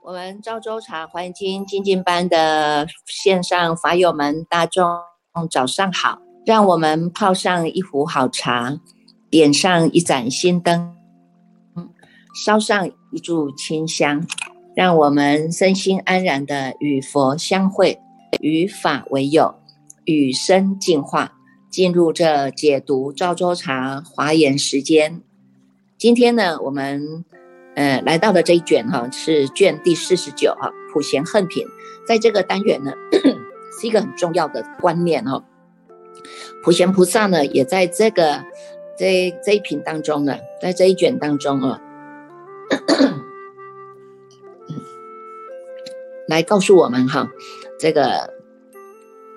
我们赵州茶环境精进班的线上法友们，大众早上好！让我们泡上一壶好茶，点上一盏心灯，烧上一炷清香，让我们身心安然的与佛相会，与法为友，与生进化，进入这解读赵州茶华严时间。今天呢，我们。呃，来到了这一卷哈，是卷第四十九哈，普贤恨品，在这个单元呢，是一个很重要的观念哈。普贤菩萨呢，也在这个这这一品当中呢，在这一卷当中啊，来告诉我们哈，这个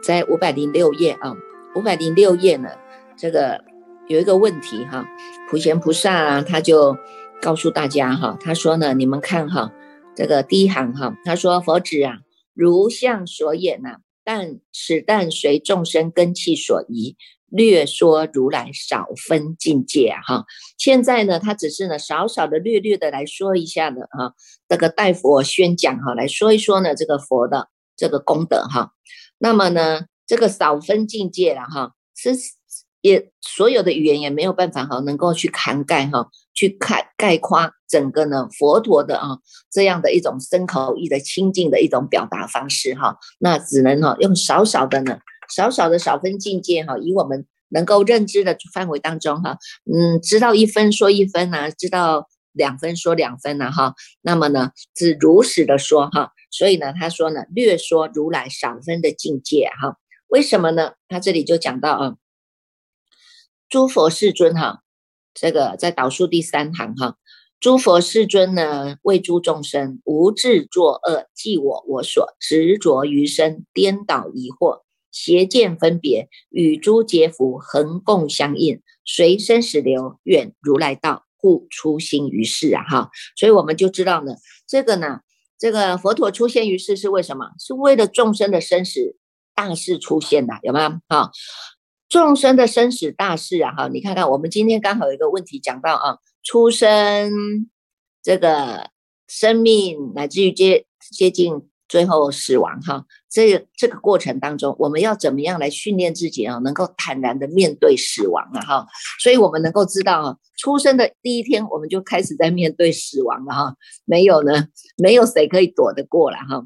在五百零六页啊，五百零六页呢，这个有一个问题哈，普贤菩萨啊，他就。告诉大家哈，他说呢，你们看哈，这个第一行哈，他说佛子啊，如相所演呐，但此但随众生根器所宜，略说如来少分境界哈。现在呢，他只是呢，少少的略略的来说一下的哈，这个代佛宣讲哈，来说一说呢，这个佛的这个功德哈。那么呢，这个少分境界了哈，是。也所有的语言也没有办法哈，能够去涵盖哈，去概概括整个呢佛陀的啊这样的一种深口意的清净的一种表达方式哈，那只能哈用少少的呢，少少的少分境界哈，以我们能够认知的范围当中哈，嗯，知道一分说一分呐，知道两分说两分呐哈，那么呢是如实的说哈，所以呢他说呢略说如来少分的境界哈，为什么呢？他这里就讲到啊。诸佛世尊哈，这个在导数第三行哈，诸佛世尊呢，为诸众生无智作恶，即我我所执着于身，颠倒疑惑，邪见分别，与诸劫福恒共相应，随生死流，愿如来道，故出心于世啊哈。所以我们就知道呢，这个呢，这个佛陀出现于世是为什么？是为了众生的生死大事出现的，有没有？哈。众生的生死大事啊，哈，你看看，我们今天刚好有一个问题讲到啊，出生这个生命，乃至于接接近最后死亡哈，这这个过程当中，我们要怎么样来训练自己啊，能够坦然的面对死亡啊，哈，所以我们能够知道啊，出生的第一天，我们就开始在面对死亡了哈，没有呢，没有谁可以躲得过了哈。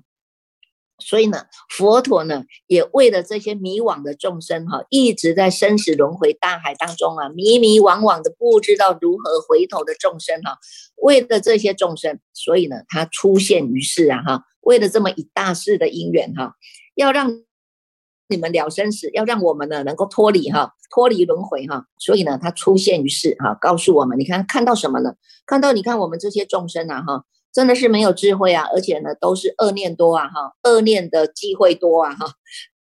所以呢，佛陀呢也为了这些迷惘的众生哈，一直在生死轮回大海当中啊，迷迷惘惘的不知道如何回头的众生哈，为了这些众生，所以呢，他出现于世啊哈，为了这么一大事的因缘哈，要让你们了生死，要让我们呢能够脱离哈，脱离轮回哈，所以呢，他出现于世哈，告诉我们，你看看到什么呢？看到你看我们这些众生啊哈。真的是没有智慧啊，而且呢，都是恶念多啊，哈，恶念的机会多啊，哈，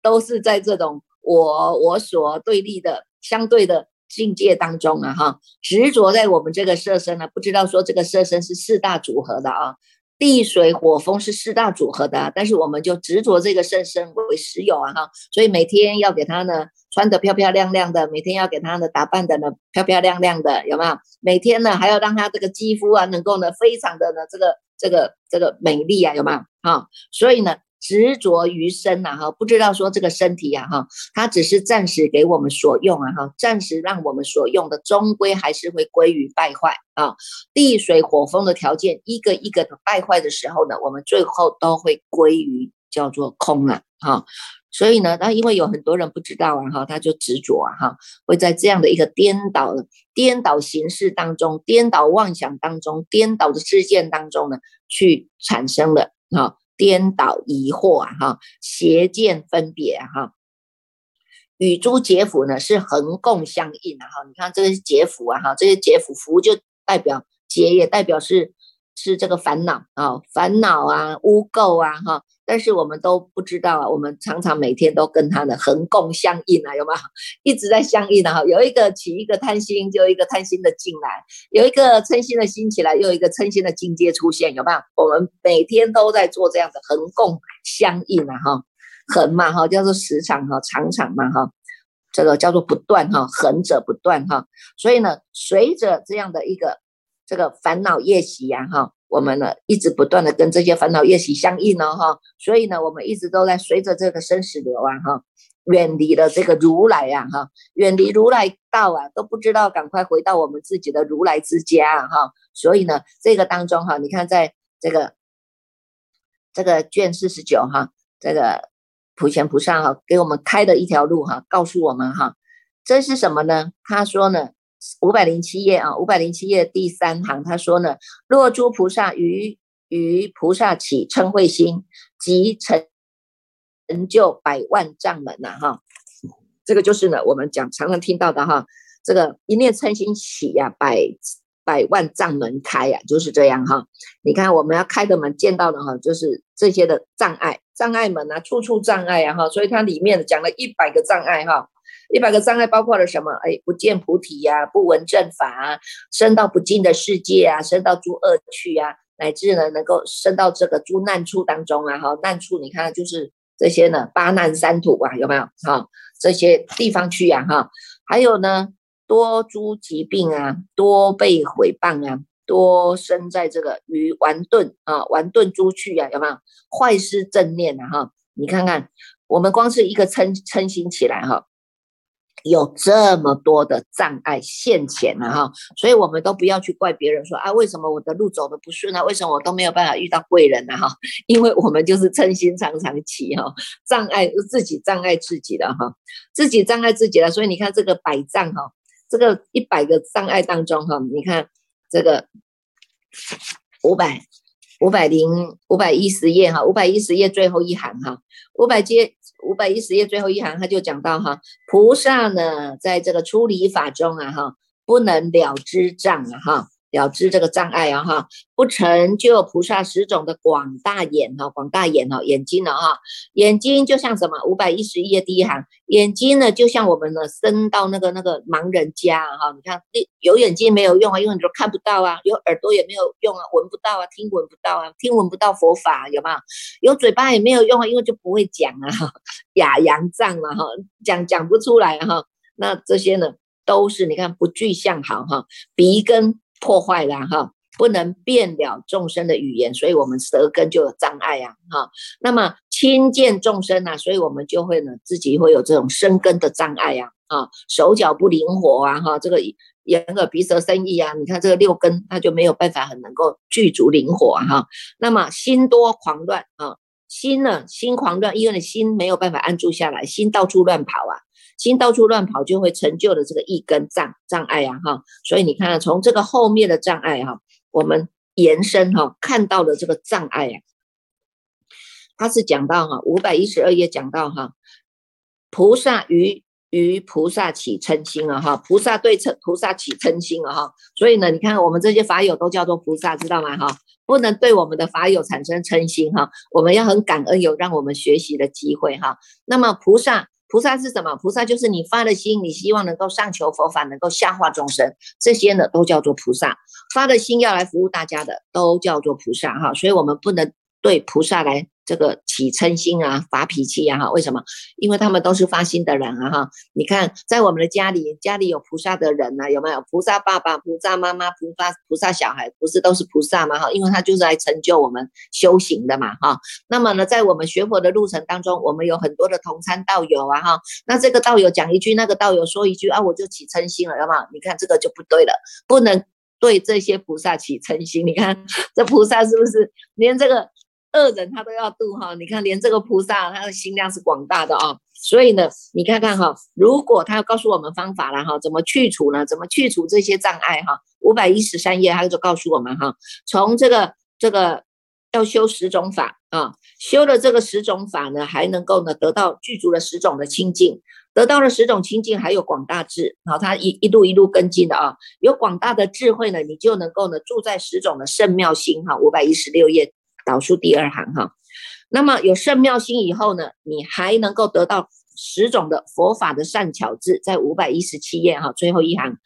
都是在这种我我所对立的相对的境界当中啊，哈，执着在我们这个色身呢，不知道说这个色身是四大组合的啊，地水火风是四大组合的，但是我们就执着这个色身为实有啊，哈，所以每天要给他呢穿的漂漂亮亮的，每天要给他呢打扮的呢漂漂亮亮的，有没有？每天呢还要让他这个肌肤啊能够呢非常的呢这个。这个这个美丽啊，有没有哈？所以呢，执着于身呐，哈，不知道说这个身体呀，哈，它只是暂时给我们所用啊，哈，暂时让我们所用的，终归还是会归于败坏啊。地水火风的条件一个一个的败坏的时候呢，我们最后都会归于叫做空了哈。所以呢，那因为有很多人不知道啊，哈，他就执着啊，哈，会在这样的一个颠倒、颠倒形式当中、颠倒妄想当中、颠倒的事件当中呢，去产生了哈，颠倒疑惑啊，哈，邪见分别哈，与诸劫府呢是横共相应的哈，你看这个是劫府啊，哈，这些劫府福就代表劫，也代表是。是这个烦恼啊，烦恼啊，污垢啊，哈，但是我们都不知道啊，我们常常每天都跟他的横共相应啊，有没有？一直在相应的哈，有一个起一个贪心，就一个贪心的进来；有一个嗔心的心起来，又一个嗔心的境界出现，有没有？我们每天都在做这样的横共相应啊，哈。横嘛哈，叫做时常哈，常常嘛哈，这个叫做不断哈，横者不断哈。所以呢，随着这样的一个这个烦恼业习呀哈，我们呢一直不断的跟这些烦恼业习相应呢哈，所以呢，我们一直都在随着这个生死流啊哈。远离了这个如来呀，哈，远离如来道啊，都不知道赶快回到我们自己的如来之家哈。所以呢，这个当中哈，你看在这个这个卷四十九哈，这个普贤菩萨哈给我们开的一条路哈，告诉我们哈，这是什么呢？他说呢，五百零七页啊，五百零七页第三行，他说呢，若诸菩萨于于菩萨起称慧心，即成。成就百万丈门呐，哈，这个就是呢，我们讲常常听到的哈，这个一念嗔心起呀，百百万丈门开呀，就是这样哈。你看我们要开的门，见到的哈，就是这些的障碍，障碍门啊，处处障碍呀，哈。所以它里面讲了一百个障碍哈，一百个障碍包括了什么？哎，不见菩提呀，不闻正法啊，生到不净的世界啊，生到诸恶趣啊，乃至呢，能够生到这个诸难处当中啊，哈，难处你看就是。这些呢，八难三土啊，有没有？哈，这些地方去呀，哈，还有呢，多诸疾病啊，多被毁谤啊，多生在这个于顽钝啊，顽钝诸趣啊，有没有？坏失正念啊，哈，你看看，我们光是一个嗔嗔心起来哈。有这么多的障碍现前了哈，所以我们都不要去怪别人说啊，为什么我的路走的不顺啊？为什么我都没有办法遇到贵人呢？哈，因为我们就是称心常常起哈，障碍自己障碍自己的哈，自己障碍自己的，所以你看这个百障哈，这个一百个障碍当中哈，你看这个五百五百零五百一十页哈，五百一十页最后一行哈，五百阶。五百一十页最后一行，他就讲到哈，菩萨呢，在这个出离法中啊，哈，不能了知障啊，哈。了知这个障碍啊哈，不成就菩萨十种的广大眼哈，广大眼哈，眼睛了哈，眼睛就像什么？五百一十一页第一行，眼睛呢就像我们呢生到那个那个盲人家哈，你看有眼睛没有用啊，因为你都看不到啊，有耳朵也没有用啊，闻不到啊，听闻不到啊，听闻不到佛法有没有？有嘴巴也没有用啊，因为就不会讲啊，哑阳障嘛哈，讲讲不出来哈，那这些呢都是你看不具相好哈，鼻根。破坏了哈，不能变了众生的语言，所以我们舌根就有障碍啊哈。那么亲见众生呐，所以我们就会呢自己会有这种生根的障碍啊啊，手脚不灵活啊哈，这个眼耳鼻舌身意啊，你看这个六根它就没有办法很能够具足灵活哈。那么心多狂乱啊，心呢心狂乱，因为你心没有办法安住下来，心到处乱跑啊。心到处乱跑，就会成就的这个一根障障碍呀，哈，所以你看，从这个后面的障碍哈，我们延伸哈，看到的这个障碍呀，他是讲到哈，五百一十二页讲到哈，菩萨于于菩萨起嗔心了哈，菩萨对称菩萨起嗔心了哈，所以呢，你看我们这些法友都叫做菩萨，知道吗？哈，不能对我们的法友产生嗔心哈，我们要很感恩有让我们学习的机会哈，那么菩萨。菩萨是什么？菩萨就是你发了心，你希望能够上求佛法，能够下化众生，这些呢都叫做菩萨。发了心要来服务大家的，都叫做菩萨哈。所以，我们不能对菩萨来。这个起嗔心啊，发脾气呀，哈，为什么？因为他们都是发心的人啊，哈。你看，在我们的家里，家里有菩萨的人呢，有没有？菩萨爸爸、菩萨妈妈、菩萨菩萨小孩，不是都是菩萨吗？哈，因为他就是来成就我们修行的嘛，哈。那么呢，在我们学佛的路程当中，我们有很多的同参道友啊，哈。那这个道友讲一句，那个道友说一句啊，我就起嗔心了，有没有？你看这个就不对了，不能对这些菩萨起嗔心。你看这菩萨是不是连这个？恶人他都要度哈，你看连这个菩萨他的心量是广大的啊，所以呢，你看看哈，如果他要告诉我们方法了哈，怎么去除呢？怎么去除这些障碍哈？五百一十三页他就告诉我们哈，从这个这个要修十种法啊，修了这个十种法呢，还能够呢得到具足了十种的清净，得到了十种清净，还有广大智，好，他一一路一路跟进的啊，有广大的智慧呢，你就能够呢住在十种的圣妙心哈，五百一十六页。倒数第二行哈，那么有圣妙心以后呢，你还能够得到十种的佛法的善巧智，在五百一十七页哈最后一行，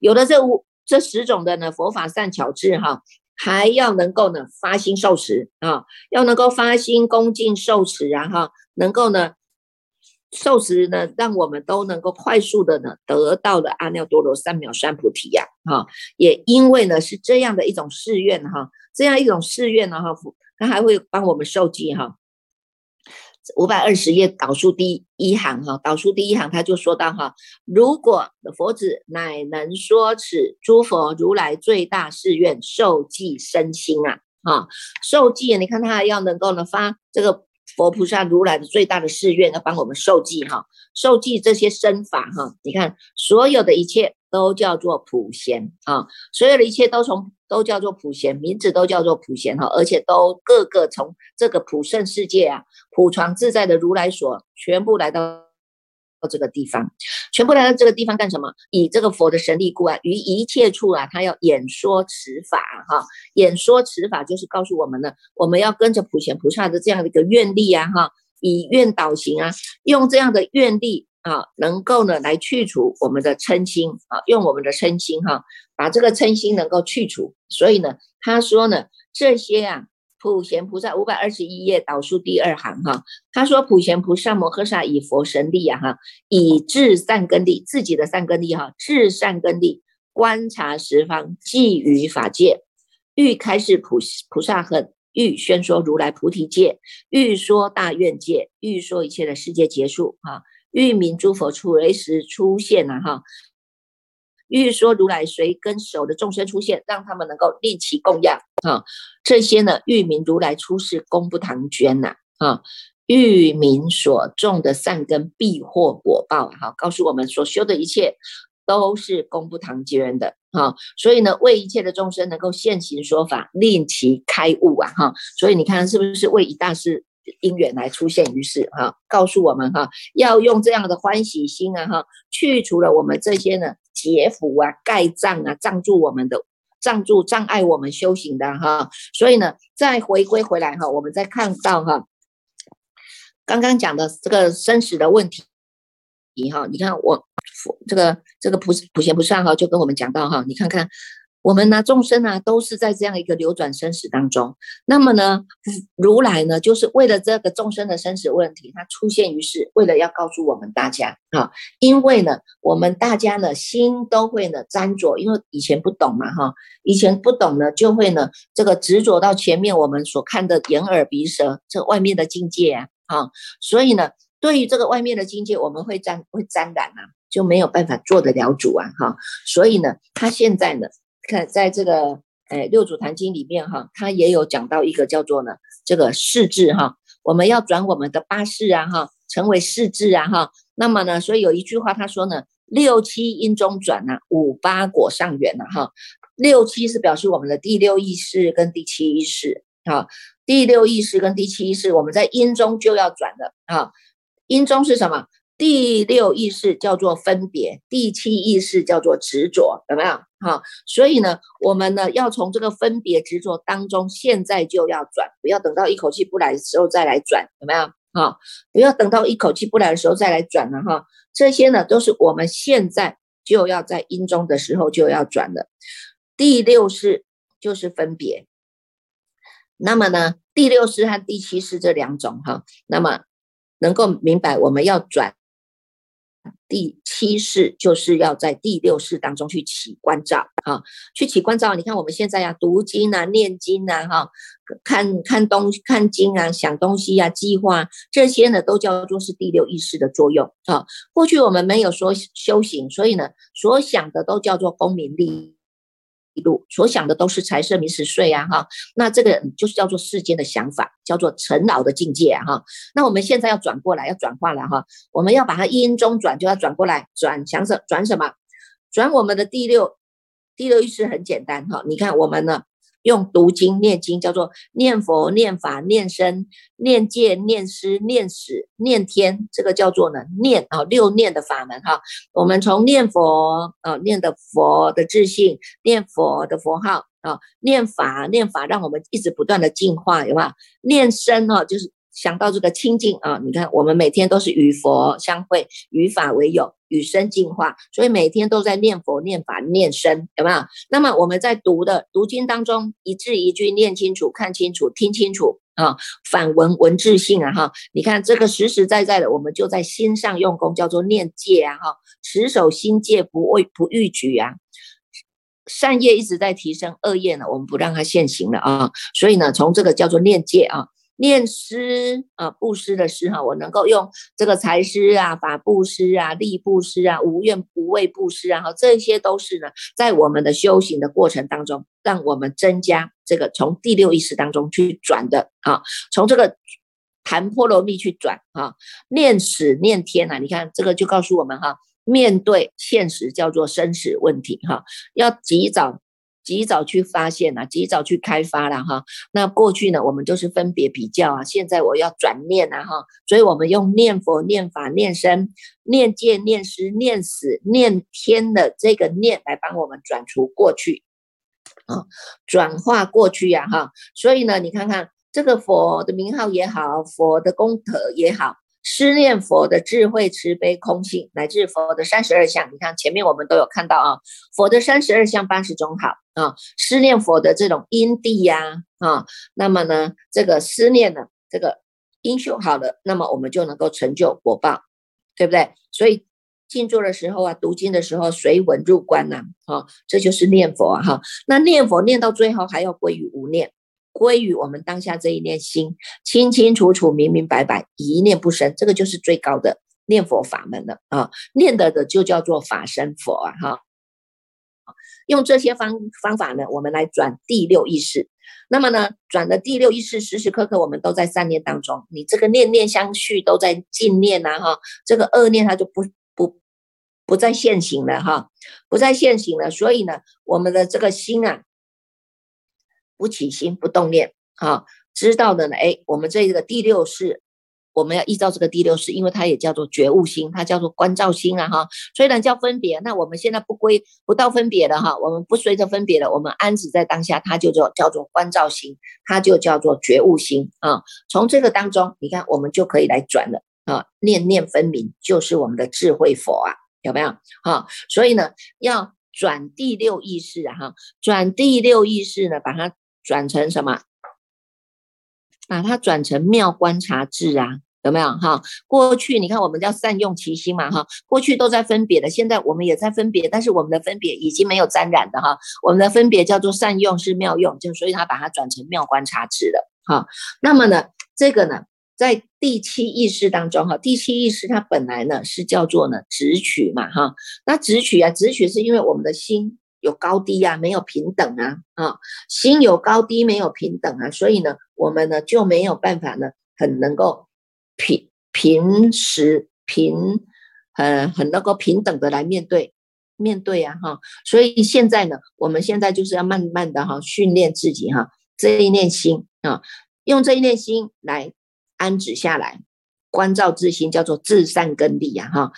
有的这五这十种的呢佛法善巧智哈，还要能够呢发心受持啊，要能够发心恭敬受持，然后能够呢受持呢，让我们都能够快速的呢得到了阿耨多罗三藐三菩提呀，哈，也因为呢是这样的一种誓愿哈，这样一种誓愿呢哈，他还会帮我们受记哈。五百二十页导数第一行哈，导数第一行他就说到哈，如果佛子乃能说此诸佛如来最大誓愿受记身心啊，啊，受记，你看他要能够呢发这个佛菩萨如来的最大的誓愿，要帮我们受记哈，受记这些身法哈，你看所有的一切都叫做普贤啊，所有的一切都从。都叫做普贤，名字都叫做普贤哈，而且都各个从这个普圣世界啊，普传自在的如来所，全部来到到这个地方，全部来到这个地方干什么？以这个佛的神力故啊，于一切处啊，他要演说持法哈，演说持法就是告诉我们呢，我们要跟着普贤菩萨的这样的一个愿力啊哈，以愿导行啊，用这样的愿力。啊，能够呢来去除我们的嗔心啊，用我们的嗔心哈，把这个嗔心能够去除。所以呢，他说呢，这些啊，普贤菩萨五百二十一页导数第二行哈，他说普贤菩萨摩诃萨以佛神力啊哈，以智善根力，自己的善根力哈，智善根力观察十方，寄于法界，欲开示菩菩萨恨，欲宣说如来菩提界，欲说大愿界，欲说一切的世界结束哈。欲明诸佛出雷时出现了哈，欲说如来随跟手的众生出现，让他们能够立其供养啊。这些呢，欲明如来出世功不唐捐呐啊。欲明所种的善根必获果报哈，告诉我们所修的一切都是功不唐捐的哈。所以呢，为一切的众生能够现行说法，令其开悟啊哈。所以你看是不是为一大师？因缘来出现于世哈，告诉我们哈，要用这样的欢喜心啊哈，去除了我们这些呢劫福啊、盖障啊、障住我们的、障住障碍我们修行的哈。所以呢，再回归回来哈，我们再看到哈，刚刚讲的这个生死的问题你哈，你看我这个这个普普贤菩萨哈，就跟我们讲到哈，你看看。我们呢，众生呢，都是在这样一个流转生死当中。那么呢，如来呢，就是为了这个众生的生死问题，他出现于世，为了要告诉我们大家啊，因为呢，我们大家呢，心都会呢沾着，因为以前不懂嘛，哈，以前不懂呢，就会呢，这个执着到前面我们所看的眼耳鼻舌这外面的境界啊，哈，所以呢，对于这个外面的境界，我们会沾会沾染啊，就没有办法做得了主啊，哈，所以呢，他现在呢。看，在这个诶六祖坛经里面哈，他也有讲到一个叫做呢这个世智哈，我们要转我们的八世啊哈，成为世智啊哈。那么呢，所以有一句话他说呢，六七因中转呐，五八果上缘呐哈。六七是表示我们的第六意识跟第七意识哈，第六意识跟第七意识，我们在因中就要转的啊。因中是什么？第六意识叫做分别，第七意识叫做执着，有没有？哈，所以呢，我们呢要从这个分别执着当中，现在就要转，不要等到一口气不来的时候再来转，有没有？哈，不要等到一口气不来的时候再来转了哈。这些呢都是我们现在就要在因中的时候就要转的。第六式就是分别，那么呢，第六式和第七式这两种哈，那么能够明白我们要转。第七世就是要在第六世当中去起关照，啊，去起关照。你看我们现在呀，读经啊，念经啊，哈，看看东看经啊，想东西啊，计划这些呢，都叫做是第六意识的作用，哈。过去我们没有说修行，所以呢，所想的都叫做功名利。路所想的都是财色名食睡啊哈，那这个就是叫做世间的想法，叫做尘劳的境界哈。那我们现在要转过来，要转化了哈，我们要把它因中转，就要转过来，转想什转什么？转我们的第六第六意识很简单哈，你看我们呢。用读经念经叫做念佛念法念身念戒念师念史念天，这个叫做呢念啊六念的法门哈。我们从念佛啊念的佛的自信，念佛的佛号啊，念法念法，让我们一直不断的进化，有没有？念身哈，就是想到这个清净啊。你看我们每天都是与佛相会，与法为友，与生进化，所以每天都在念佛、念法、念身，有没有？那么我们在读的读经当中，一字一句念清楚、看清楚、听清楚啊，反文文字性啊，哈，你看这个实实在在的，我们就在心上用功，叫做念戒啊，哈，持守心戒，不畏不逾矩啊。善业一直在提升，恶业呢，我们不让它现行了啊。所以呢，从这个叫做念戒啊，念施啊，布施的施哈，我能够用这个财施啊、法布施啊、利布施啊、无怨不畏布施啊，哈，这些都是呢，在我们的修行的过程当中，让我们增加这个从第六意识当中去转的啊，从这个谈波罗蜜去转啊，念死念天啊，你看这个就告诉我们哈。面对现实叫做生死问题哈，要及早及早去发现啊，及早去开发了哈。那过去呢，我们就是分别比较啊，现在我要转念啊哈，所以我们用念佛、念法、念身、念戒、念师、念死、念天的这个念来帮我们转除过去啊，转化过去呀哈。所以呢，你看看这个佛的名号也好，佛的功德也好。思念佛的智慧、慈悲、空性，乃至佛的三十二相，你看前面我们都有看到啊，佛的三十二相八十种好啊，思念佛的这种因地呀啊，那么呢，这个思念呢，这个因修好了，那么我们就能够成就果报，对不对？所以静坐的时候啊，读经的时候随文入观呐，啊，这就是念佛哈。那念佛念到最后还要归于无念。归于我们当下这一念心，清清楚楚、明明白白，一念不生，这个就是最高的念佛法门了啊！念的的就叫做法身佛啊！哈，用这些方方法呢，我们来转第六意识。那么呢，转的第六意识，时时刻刻我们都在善念当中，你这个念念相续都在净念呐！哈，这个恶念它就不不不再现行了哈，不再现行了。所以呢，我们的这个心啊。不起心不动念啊，知道的呢？哎，我们这个第六式，我们要依照这个第六式，因为它也叫做觉悟心，它叫做观照心啊哈。虽然叫分别，那我们现在不归不到分别的哈，我们不随着分别的，我们安止在当下，它就叫叫做观照心，它就叫做觉悟心啊。从这个当中，你看我们就可以来转了啊，念念分明就是我们的智慧佛啊，有没有？哈，所以呢，要转第六意识啊哈，转第六意识呢，把它。转成什么？把它转成妙观察智啊，有没有哈？过去你看我们叫善用其心嘛哈，过去都在分别的，现在我们也在分别，但是我们的分别已经没有沾染的哈，我们的分别叫做善用是妙用，就所以他把它转成妙观察智了哈。那么呢，这个呢，在第七意识当中哈，第七意识它本来呢是叫做呢直取嘛哈，那直取啊，直取是因为我们的心。有高低呀，没有平等啊，啊，心有高低，没有平等啊，所以呢，我们呢就没有办法呢，很能够平平时平，呃，很能够平等的来面对面对啊，哈，所以现在呢，我们现在就是要慢慢的哈训练自己哈，这一念心啊，用这一念心来安止下来，关照自心，叫做至善根力呀，哈。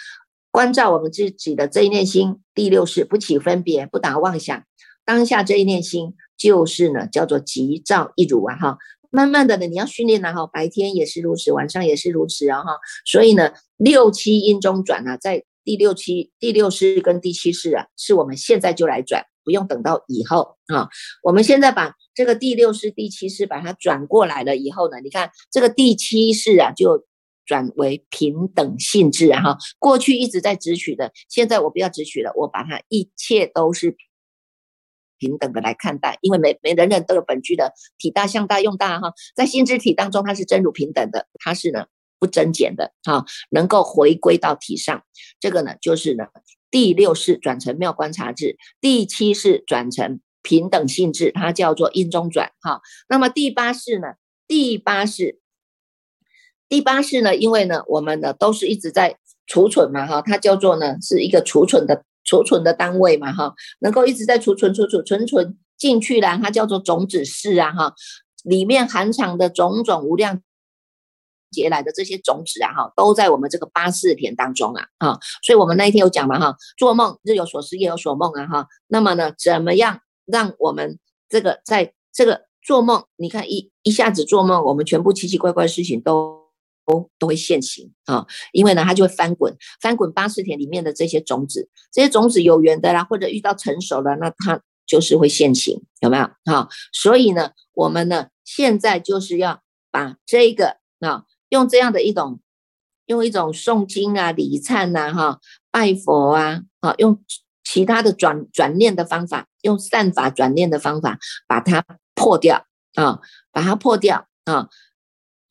关照我们自己的这一念心，第六是不起分别，不打妄想。当下这一念心，就是呢，叫做急躁一如啊哈。慢慢的呢，你要训练啊哈，白天也是如此，晚上也是如此啊哈。所以呢，六七阴中转啊，在第六七、第六式跟第七式啊，是我们现在就来转，不用等到以后啊。我们现在把这个第六式、第七式把它转过来了以后呢，你看这个第七式啊，就。转为平等性质啊哈，过去一直在直取的，现在我不要直取了，我把它一切都是平等的来看待，因为每每人人都有本具的体大、相大、用大哈，在心之体当中，它是真如平等的，它是呢不增减的哈，能够回归到体上，这个呢就是呢第六式转成妙观察智，第七式转成平等性质，它叫做因中转哈，那么第八式呢，第八式。第八式呢，因为呢，我们呢都是一直在储存嘛，哈，它叫做呢是一个储存的储存的单位嘛，哈，能够一直在储存储存存存进去啦，它叫做种子式啊，哈，里面含藏的种种无量劫来的这些种子啊，哈，都在我们这个八四田当中啊，啊，所以我们那一天有讲嘛，哈，做梦日有所思夜有所梦啊，哈，那么呢，怎么样让我们这个在这个做梦，你看一一下子做梦，我们全部奇奇怪怪事情都。都会现形啊，因为呢，它就会翻滚，翻滚八四田里面的这些种子，这些种子有缘的啦，或者遇到成熟了，那它就是会现形，有没有啊？所以呢，我们呢，现在就是要把这个啊，用这样的一种，用一种诵经啊、礼忏呐、哈、拜佛啊，啊，用其他的转转念的方法，用善法转念的方法，把它破掉啊，把它破掉啊。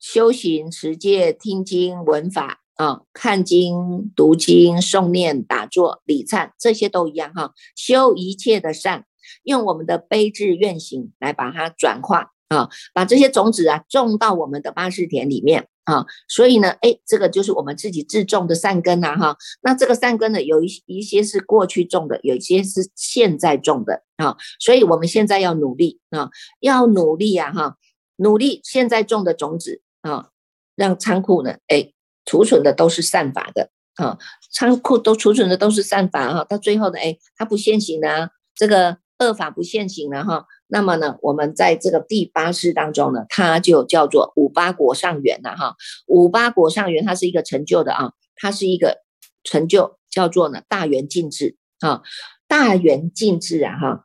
修行、持戒、听经、闻法啊，看经、读经、诵念、打坐、礼忏，这些都一样哈。修一切的善，用我们的悲智愿行来把它转化啊，把这些种子啊种到我们的八识田里面啊。所以呢，哎，这个就是我们自己自种的善根呐哈。那这个善根呢，有一一些是过去种的，有一些是现在种的啊。所以我们现在要努力啊，要努力呀哈，努力现在种的种子。啊，让仓库呢，哎，储存的都是善法的啊，仓库都储存的都是善法哈，到最后呢，哎，它不现行的，这个恶法不现行了哈，那么呢，我们在这个第八世当中呢，它就叫做五八果上缘了哈，五八果上缘它是一个成就的啊，它是一个成就，叫做呢大圆净智啊，大圆净智啊哈，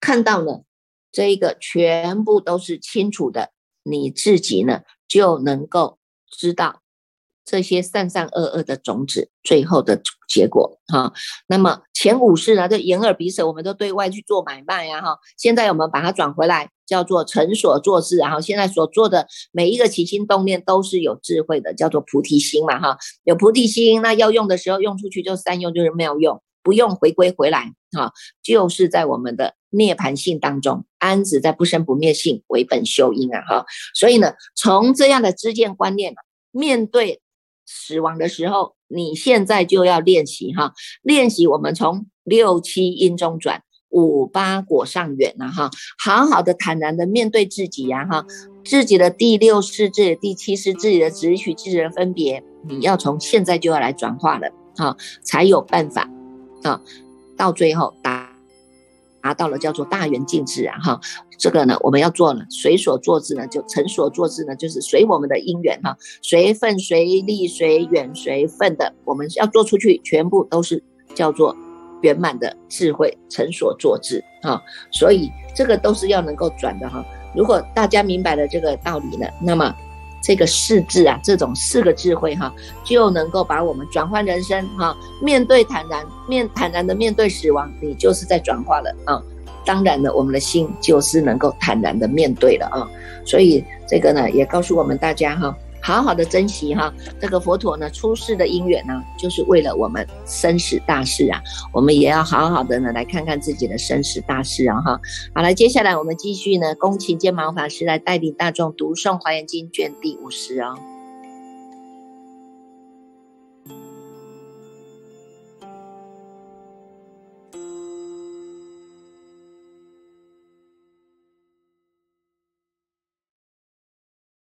看到呢，这一个全部都是清楚的。你自己呢就能够知道这些善善恶恶的种子最后的结果哈。那么前五世呢，这眼耳鼻舌，我们都对外去做买卖呀哈。现在我们把它转回来，叫做成所作智，然后现在所做的每一个起心动念都是有智慧的，叫做菩提心嘛哈。有菩提心，那要用的时候用出去就善用，就是妙用；不用回归回来哈，就是在我们的。涅盘性当中，安止在不生不灭性为本修因啊哈，所以呢，从这样的知见观念，面对死亡的时候，你现在就要练习哈，练习我们从六七因中转，五八果上缘呐哈，好好的坦然的面对自己呀哈，自己的第六世智、第七世自己的执取、自己的分别，你要从现在就要来转化了哈，才有办法啊，到最后达。达到了叫做大圆净智啊哈，这个呢我们要做了，随所作之呢就成所作之呢就是随我们的因缘哈，随份随力随缘随份的，我们要做出去全部都是叫做圆满的智慧成所作之啊，所以这个都是要能够转的哈。如果大家明白了这个道理呢，那么。这个四字啊，这种四个智慧哈，就能够把我们转换人生哈，面对坦然面坦然的面对死亡，你就是在转化了啊。当然了，我们的心就是能够坦然的面对了啊。所以这个呢，也告诉我们大家哈。好好的珍惜哈，这个佛陀呢出世的因缘呢，就是为了我们生死大事啊，我们也要好好的呢来看看自己的生死大事啊哈。好了，接下来我们继续呢，恭请见毛法师来带领大众读诵《华严经》卷第五十哦。